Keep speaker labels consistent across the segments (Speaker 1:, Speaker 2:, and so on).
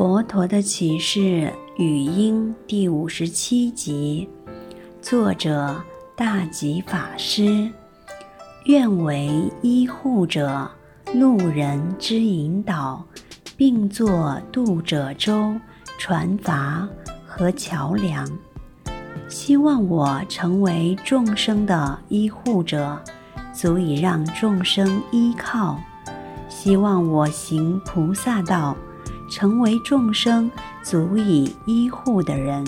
Speaker 1: 佛陀的启示语音第五十七集，作者大吉法师。愿为依护者、路人之引导，并作渡者舟、船筏和桥梁。希望我成为众生的依护者，足以让众生依靠。希望我行菩萨道。成为众生足以依护的人，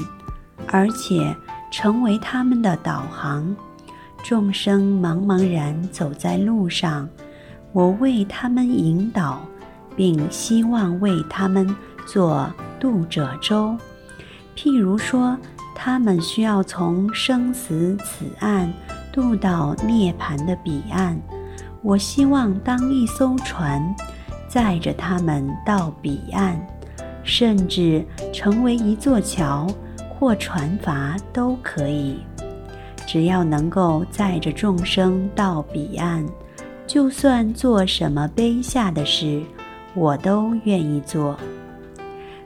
Speaker 1: 而且成为他们的导航。众生茫茫然走在路上，我为他们引导，并希望为他们做渡者舟。譬如说，他们需要从生死此岸渡到涅槃的彼岸，我希望当一艘船。载着他们到彼岸，甚至成为一座桥或船筏都可以。只要能够载着众生到彼岸，就算做什么卑下的事，我都愿意做。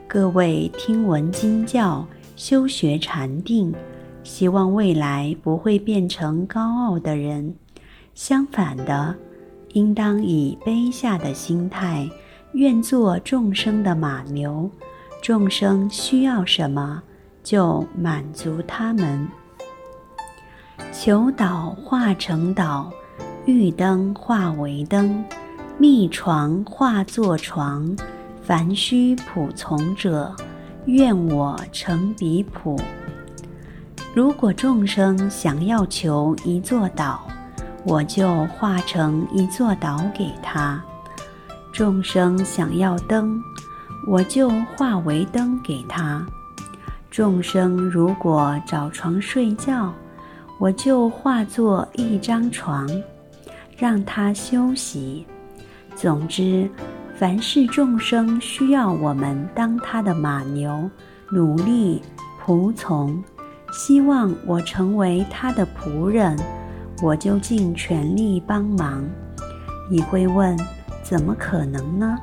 Speaker 1: 各位听闻经教、修学禅定，希望未来不会变成高傲的人，相反的。应当以卑下的心态，愿做众生的马牛，众生需要什么，就满足他们。求导化成导，欲灯化为灯，密床化作床，凡须普从者，愿我成彼普。如果众生想要求一座岛，我就化成一座岛给他。众生想要灯，我就化为灯给他。众生如果找床睡觉，我就化作一张床，让他休息。总之，凡是众生需要我们当他的马牛，努力仆从，希望我成为他的仆人。我就尽全力帮忙。你会问，怎么可能呢？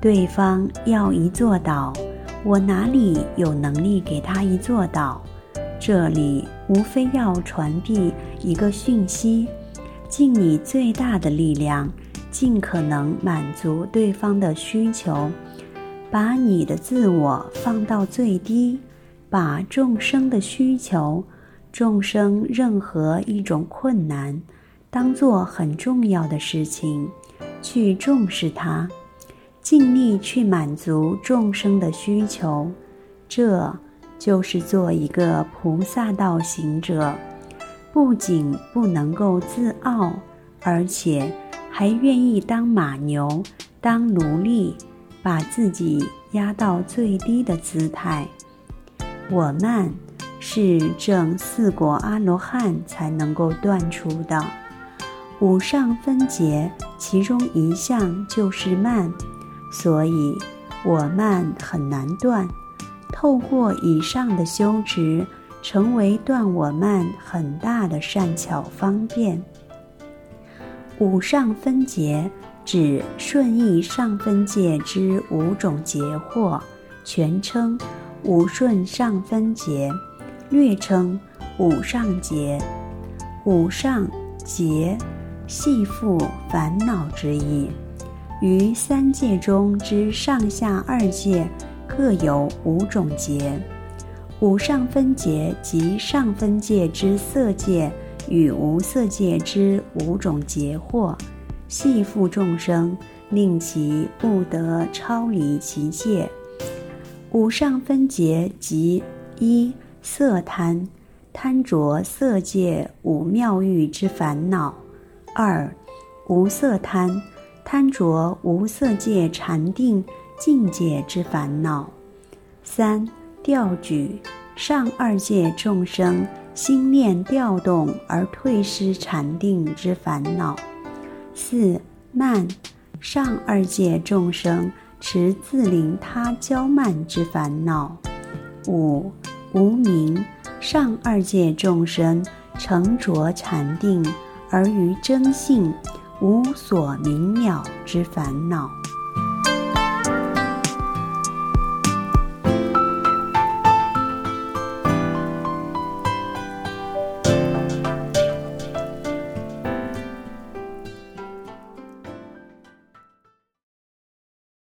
Speaker 1: 对方要一座岛，我哪里有能力给他一座岛？这里无非要传递一个讯息：尽你最大的力量，尽可能满足对方的需求，把你的自我放到最低，把众生的需求。众生任何一种困难，当做很重要的事情，去重视它，尽力去满足众生的需求，这就是做一个菩萨道行者。不仅不能够自傲，而且还愿意当马牛，当奴隶，把自己压到最低的姿态。我慢。是证四果阿罗汉才能够断除的五上分结，其中一项就是慢，所以我慢很难断。透过以上的修持，成为断我慢很大的善巧方便。五上分结指顺义上分界之五种劫惑，全称五顺上分结。略称五上劫，五上劫系缚烦恼之意。于三界中之上下二界各有五种劫。五上分劫即上分界之色界与无色界之五种劫惑，系缚众生，令其不得超离其界。五上分劫即一。色贪，贪着色界五妙欲之烦恼；二，无色贪，贪着无色界禅定境界之烦恼；三，调举，上二界众生心念调动而退失禅定之烦恼；四，慢，上二界众生持自灵他骄慢之烦恼；五。无名，上二界众生成着禅定，而于真性无所明了之烦恼。